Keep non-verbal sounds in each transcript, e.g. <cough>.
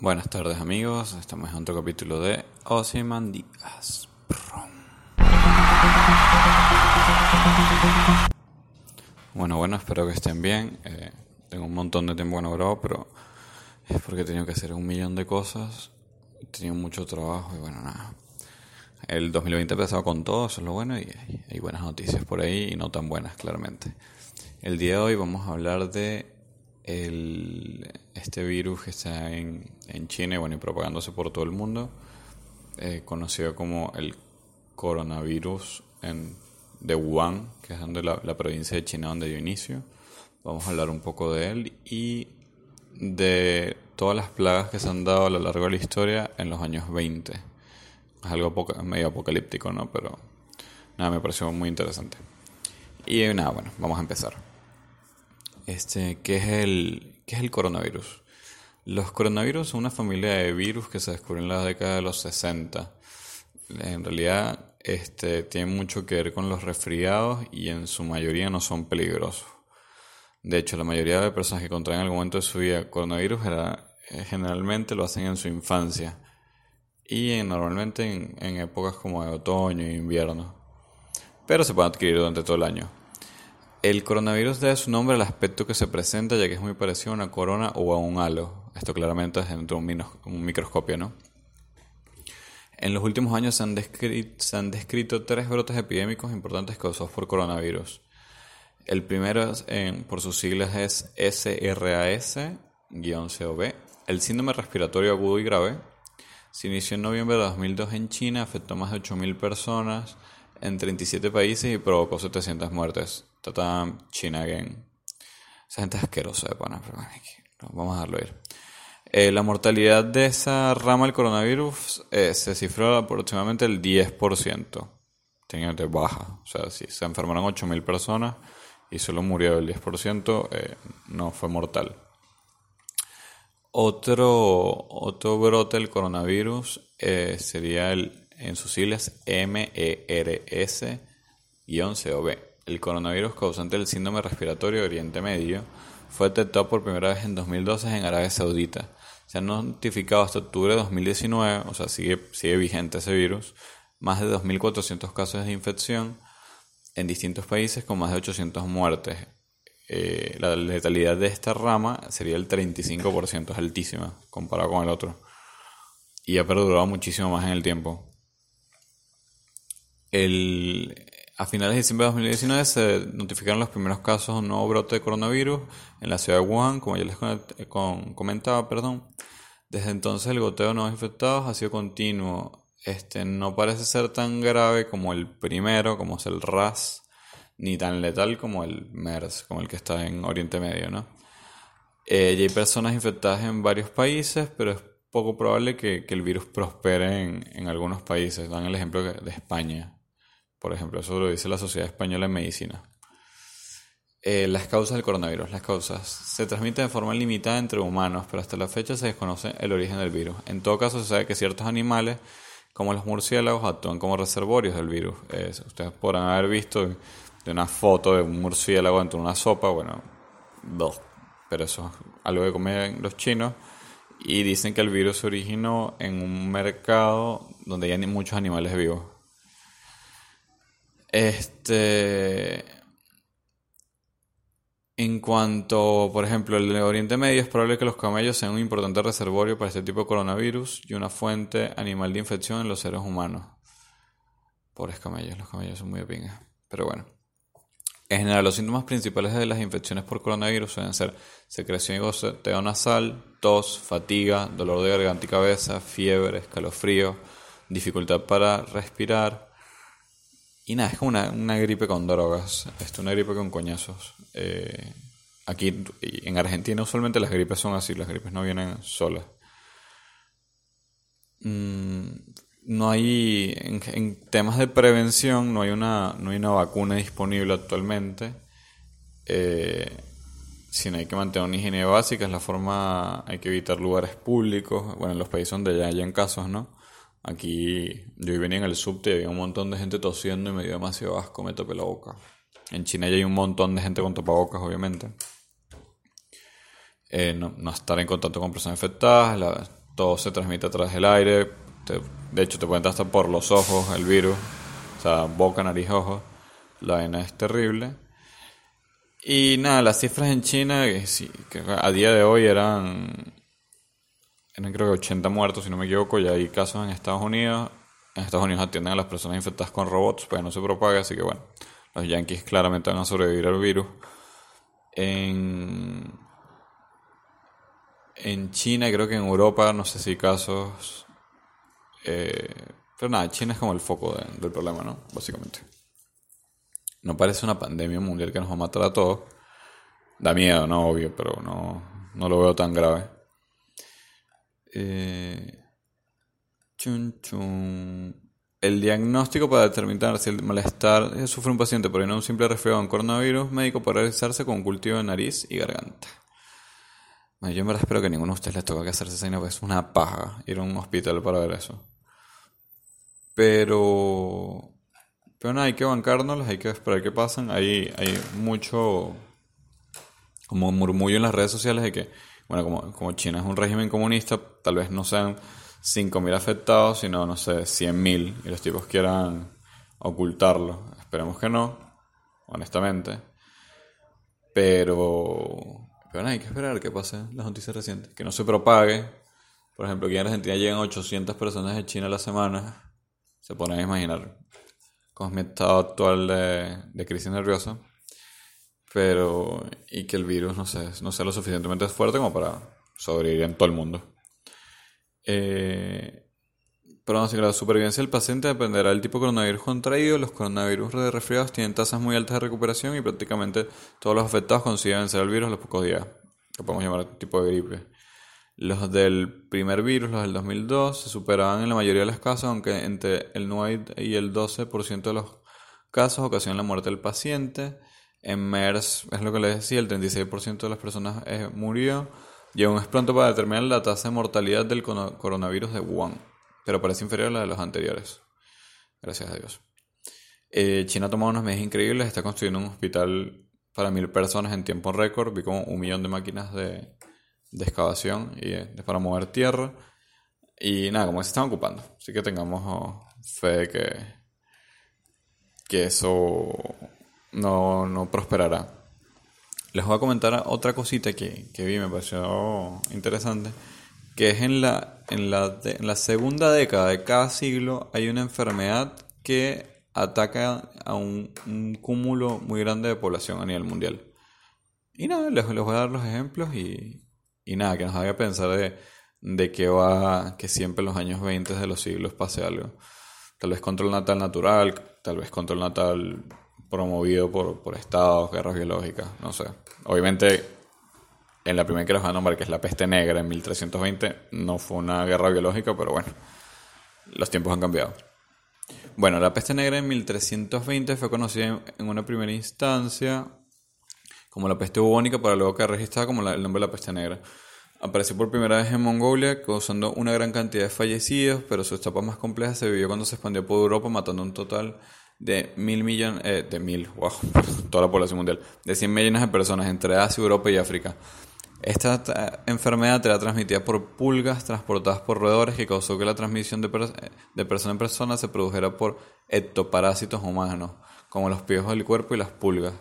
Buenas tardes amigos, estamos en otro capítulo de Ozymandias. Bueno, bueno, espero que estén bien. Eh, tengo un montón de tiempo que no pero es porque he tenido que hacer un millón de cosas. He tenido mucho trabajo y bueno, nada. El 2020 ha empezado con todo, eso es lo bueno, y hay buenas noticias por ahí y no tan buenas, claramente. El día de hoy vamos a hablar de el, este virus que está en, en China y, bueno, y propagándose por todo el mundo, eh, conocido como el coronavirus en, de Wuhan, que es donde la, la, provincia de China donde dio inicio. Vamos a hablar un poco de él y de todas las plagas que se han dado a lo largo de la historia en los años 20. Es algo medio apocalíptico, ¿no? Pero nada, me pareció muy interesante. Y nada, bueno, vamos a empezar. Este, ¿qué es el, qué es el coronavirus? Los coronavirus son una familia de virus que se descubrió en la década de los 60. En realidad, este, tienen mucho que ver con los resfriados y en su mayoría no son peligrosos. De hecho, la mayoría de personas que contraen en algún momento de su vida coronavirus eh, generalmente lo hacen en su infancia y normalmente en, en épocas como de otoño e invierno. Pero se pueden adquirir durante todo el año. El coronavirus debe su nombre al aspecto que se presenta, ya que es muy parecido a una corona o a un halo. Esto claramente es dentro de un, microscopio, ¿no? En los últimos años se han, descrito, tres brotes epidémicos importantes causados por coronavirus. El primero, por sus siglas, es SRAS-CoV. El síndrome respiratorio agudo y grave se inició en noviembre de 2002 en China, afectó a más de 8.000 personas en 37 países y provocó 700 muertes. Tata China Again. Esa gente es asquerosa de pana, pero vamos a dejarlo ir. Eh, la mortalidad de esa rama del coronavirus eh, se cifró aproximadamente el 10%. Teniendo baja. O sea, si se enfermaron 8.000 personas y solo murió el 10%, eh, no fue mortal. Otro, otro brote del coronavirus sería el en sus siglas MERS-CoV. El coronavirus causante del síndrome respiratorio de Oriente Medio fue detectado por primera vez en 2012 en Arabia Saudita. Se han notificado hasta octubre de 2019, o sea, sigue, vigente ese virus, más de 2.400 casos de infección en distintos países con más de 800 muertes. Eh, la letalidad de esta rama sería el 35%, es altísima comparado con el otro. Y ha perdurado muchísimo más en el tiempo. El, a finales de diciembre de 2019 se notificaron los primeros casos de un nuevo brote de coronavirus en la ciudad de Wuhan, como ya les comentaba, perdón. Desde entonces el goteo de nuevos infectados ha sido continuo. Este no parece ser tan grave como el primero, como es el RAS, ni tan letal como el MERS, como el que está en Oriente Medio, ¿no? Eh, hay personas infectadas en varios países, pero es poco probable que, el virus prospere en, en algunos países. Dan el ejemplo de España. Por ejemplo, eso lo dice la Sociedad Española de Medicina. Eh, las causas del coronavirus. Las causas. Se transmiten de forma limitada entre humanos, pero hasta la fecha se desconoce el origen del virus. En todo caso, se sabe que ciertos animales, como los murciélagos, actúan como reservorios del virus. ustedes podrán haber visto de una foto de un murciélago dentro de una sopa, bueno, dos. Pero eso es algo que comen los chinos. Y dicen que el virus se originó en un mercado donde hay muchos animales vivos. Este. En cuanto, por ejemplo, el Oriente Medio, es probable que los camellos sean un importante reservorio para este tipo de coronavirus y una fuente animal de infección en los seres humanos. Pobres camellos, los camellos son muy de Pero bueno. En general, los síntomas principales de las infecciones por coronavirus suelen ser secreción y goteo nasal, tos, fatiga, dolor de garganta y cabeza, fiebre, escalofrío, dificultad para respirar, y nada, es como una, gripe con drogas, esto, una gripe con coñazos. Eh, aquí en Argentina usualmente las gripes son así, las gripes no vienen solas. Mm, no hay, en, temas de prevención, no hay una, no hay una vacuna disponible actualmente. Eh, no hay que mantener una higiene básica, es la forma, hay que evitar lugares públicos, bueno, en los países donde ya hayan casos, ¿no? Aquí yo venía en el subte y había un montón de gente tosiendo y me dio demasiado asco, me topé la boca. En China ya hay un montón de gente con tapabocas, obviamente. Eh, no, estar en contacto con personas infectadas, todo se transmite a través del aire, de hecho te puede entrar hasta por los ojos el virus, o sea, boca, nariz, ojos, la vaina es terrible. Y nada, las cifras en China, que a día de hoy eran, eran creo que 80 muertos, si no me equivoco, ya hay casos en Estados Unidos. En Estados Unidos atienden a las personas infectadas con robots, pues no se propaga, así que bueno, los yankees claramente van a sobrevivir al virus. En, en China, creo que en Europa, no sé si casos. Eh, pero nada, China es como el foco del problema, ¿no? Básicamente. No parece una pandemia mundial que nos va a matar a todos. Da miedo, no, obvio, pero no, no lo veo tan grave. Eh. El diagnóstico para determinar si el malestar sufre un paciente por no un simple resfriado en coronavirus médico puede realizarse con cultivo de nariz y garganta. yo en verdad espero que ninguno de ustedes les toque que hacerse esa porque es una paja ir a un hospital para ver eso. Pero. Pero nada, hay que bancárnoslas, hay que esperar que pasen. Hay, hay mucho. Como murmullo en las redes sociales de que, bueno, como, China es un régimen comunista, tal vez no sean 5.000 afectados, sino, no sé, 100.000 y los tipos quieran ocultarlo. Esperemos que no, honestamente. Pero, pero hay que esperar que pasen las noticias recientes. Que no se propague. Por ejemplo, aquí en Argentina llegan 800 personas de China a la semana. Se ponen a imaginar es mi estado actual de, de crisis nerviosa. Pero, y que el virus, no sé, no sea lo suficientemente fuerte como para sobrevivir en todo el mundo. Eh, pero no, la supervivencia del paciente dependerá del tipo de coronavirus contraído. Los coronavirus de resfriados tienen tasas muy altas de recuperación y prácticamente todos los afectados consiguen vencer el virus en los pocos días, que podemos llamar tipo de gripe. Los del primer virus, los del 2002, se superaban en la mayoría de los casos, aunque entre el 9 y el 12% de los casos ocasionan la muerte del paciente. En MERS, es lo que les decía, el 36% de las personas eh, murió y aún es pronto para determinar la tasa de mortalidad del coronavirus de Wuhan, pero parece inferior a la de los anteriores. Gracias a Dios. Eh, China ha tomado unas medidas increíbles, está construyendo un hospital para mil personas en tiempo récord, vi como un millón de máquinas de, excavación y para mover tierra. Y nada, como se están ocupando. Así que tengamos oh, fe de que eso no, no prosperará. Les voy a comentar otra cosita que, que vi, me pareció interesante, que es en la, en, la en la segunda década de cada siglo hay una enfermedad que ataca a un, cúmulo muy grande de población a nivel mundial. Y nada, les, les voy a dar los ejemplos y, y nada, que nos haga pensar de, de que va, que siempre en los años 20 de los siglos pase algo. Tal vez control natal natural, tal vez control natal promovido por, por estados, guerras biológicas, no sé. Obviamente, en la primera que les voy a nombrar, que es la peste negra en 1320, no fue una guerra biológica, pero bueno, los tiempos han cambiado. Bueno, la peste negra en 1320 fue conocida en una primera instancia como la peste bubónica, para luego quedar registrada como el nombre de la peste negra. Apareció por primera vez en Mongolia, causando una gran cantidad de fallecidos, pero su etapa más compleja se vivió cuando se expandió por Europa, matando un total de mil millones, eh, de mil, wow, <laughs> toda la población mundial, de 100 millones de personas entre Asia, Europa y África. Esta enfermedad era transmitida por pulgas transportadas por roedores que causó que la transmisión de, de persona en persona se produjera por ectoparásitos humanos, como los piojos del cuerpo y las pulgas.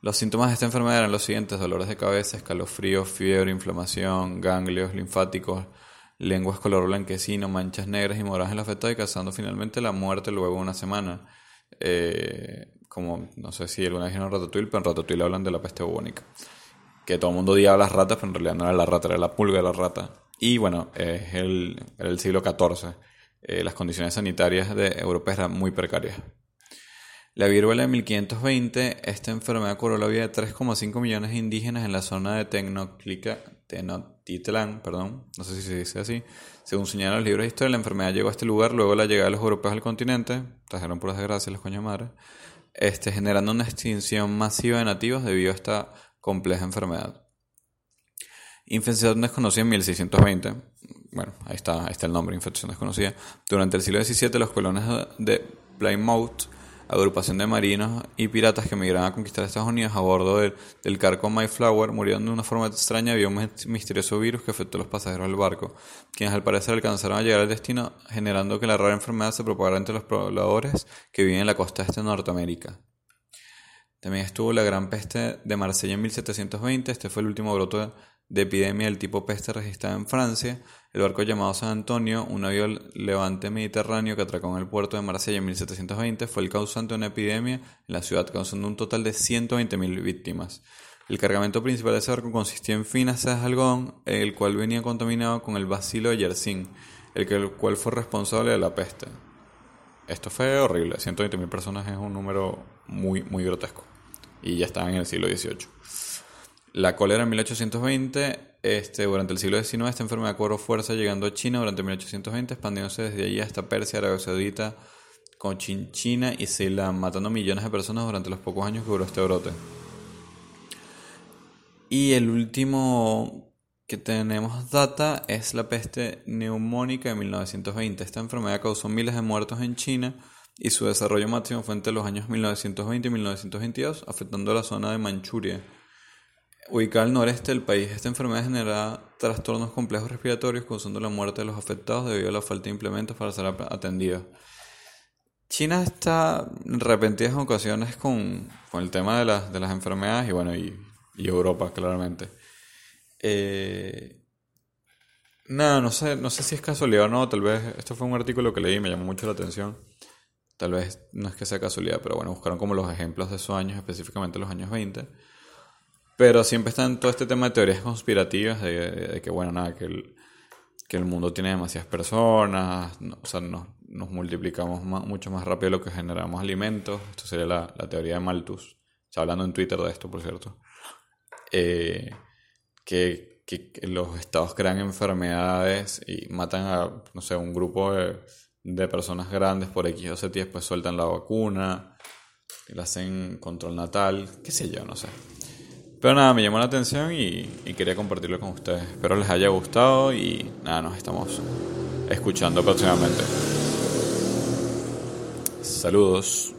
Los síntomas de esta enfermedad eran los siguientes: dolores de cabeza, escalofríos, fiebre, inflamación, ganglios linfáticos, lenguas color blanquecino, manchas negras y moradas en la feta y causando finalmente la muerte luego de una semana. Eh, como no sé si alguna vez vieron Ratatouille, pero en Ratatouille hablan de la peste bubónica. Que todo el mundo odiaba las ratas, pero en realidad no era la rata, era la pulga de la rata. Y bueno, es el, era el siglo XIV. Eh, las condiciones sanitarias de Europa eran muy precarias. La viruela de 1520, esta enfermedad cobró la vida de 3,5 millones de indígenas en la zona de Tenochtitlan, perdón, no sé si se dice así. Según señalan los libros de historia, la enfermedad llegó a este lugar luego de la llegada de los europeos al continente, trajeron por desgracia los coños madres, este, generando una extinción masiva de nativos debido a esta compleja enfermedad. Infección desconocida en 1620, bueno, ahí está, ahí está el nombre, infección desconocida. Durante el siglo XVII los colones de Plymouth agrupación de marinos y piratas que emigraron a conquistar Estados Unidos a bordo del, cargo Mayflower murieron de una forma extraña a un misterioso virus que afectó a los pasajeros del barco, quienes al parecer alcanzaron a llegar al destino generando que la rara enfermedad se propagara entre los pobladores que viven en la costa este de Norteamérica. También estuvo la gran peste de Marsella en 1720, este fue el último brote de epidemia del tipo peste registrada en Francia, el barco llamado San Antonio, un avión levante mediterráneo que atracó en el puerto de Marsella en 1720, fue el causante de una epidemia en la ciudad, causando un total de 120.000 víctimas. El cargamento principal de ese barco consistía en finas de algodón, el cual venía contaminado con el bacilo de Yersin, el, cual fue responsable de la peste. Esto fue horrible, 120.000 personas es un número muy, muy grotesco. Y ya estaban en el siglo XVIII. La cólera en 1820, este, durante el siglo XIX, esta enfermedad cobró fuerza llegando a China durante 1820, expandiéndose desde allí hasta Persia, Arabia Saudita, Cochinchina y Ceilán, matando millones de personas durante los pocos años que duró este brote. Y el último que tenemos data es la peste neumónica de 1920. Esta enfermedad causó miles de muertos en China y su desarrollo máximo fue entre los años 1920 y 1922, afectando la zona de Manchuria Ubicada al noreste del país, esta enfermedad genera trastornos complejos respiratorios, causando la muerte de los afectados debido a la falta de implementos para ser atendidos. China está en repentinas ocasiones con, el tema de, de, las enfermedades y bueno, y, Europa, claramente. Eh, nada, no sé, no sé si es casualidad o no, tal vez, esto fue un artículo que leí y me llamó mucho la atención. Tal vez no es que sea casualidad, pero bueno, buscaron como los ejemplos de esos años, específicamente los años 20 pero siempre está en todo este tema de teorías conspirativas, de, que, bueno, nada, que el, que el mundo tiene demasiadas personas, o sea, nos, multiplicamos mucho más rápido de lo que generamos alimentos. Esto sería la, la teoría de Malthus. Está hablando en Twitter de esto, por cierto. Eh, que, que, los estados crean enfermedades y matan a, no sé, un grupo de, de personas grandes por X o Z y después sueltan la vacuna, la hacen control natal, qué sé yo, no sé. Pero nada, me llamó la atención y, quería compartirlo con ustedes. Espero les haya gustado y nada, nos estamos escuchando próximamente. Saludos.